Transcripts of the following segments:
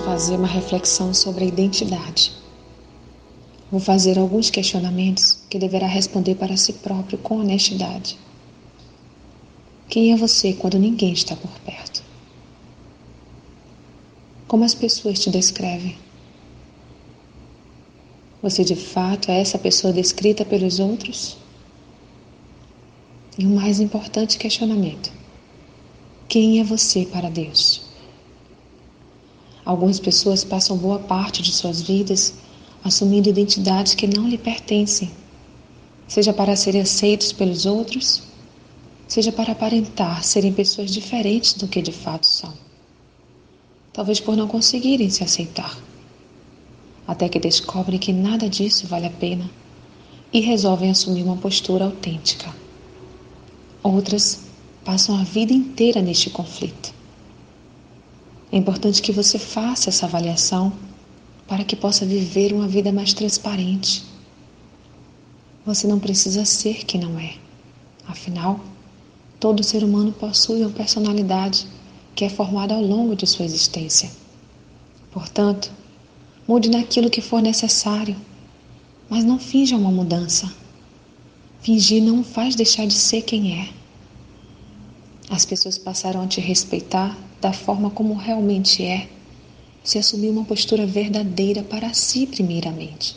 fazer uma reflexão sobre a identidade. Vou fazer alguns questionamentos que deverá responder para si próprio com honestidade. Quem é você quando ninguém está por perto? Como as pessoas te descrevem? Você de fato é essa pessoa descrita pelos outros? E o mais importante questionamento: quem é você para Deus? Algumas pessoas passam boa parte de suas vidas assumindo identidades que não lhe pertencem, seja para serem aceitos pelos outros, seja para aparentar serem pessoas diferentes do que de fato são. Talvez por não conseguirem se aceitar, até que descobrem que nada disso vale a pena e resolvem assumir uma postura autêntica. Outras passam a vida inteira neste conflito é importante que você faça essa avaliação para que possa viver uma vida mais transparente. Você não precisa ser quem não é. Afinal, todo ser humano possui uma personalidade que é formada ao longo de sua existência. Portanto, mude naquilo que for necessário, mas não finja uma mudança. Fingir não faz deixar de ser quem é. As pessoas passaram a te respeitar da forma como realmente é, se assumir uma postura verdadeira para si, primeiramente.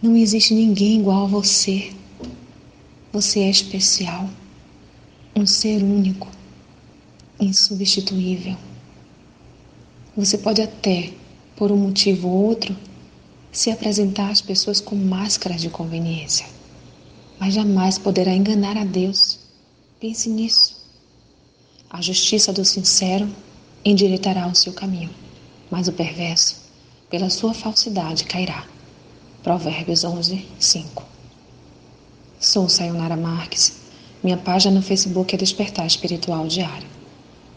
Não existe ninguém igual a você. Você é especial, um ser único, insubstituível. Você pode até, por um motivo ou outro, se apresentar às pessoas com máscaras de conveniência, mas jamais poderá enganar a Deus. Pense nisso. A justiça do sincero endireitará o seu caminho, mas o perverso, pela sua falsidade, cairá. Provérbios 11, 5. Sou Sayonara Marques. Minha página no Facebook é Despertar Espiritual Diário.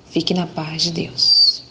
Fique na paz de Deus.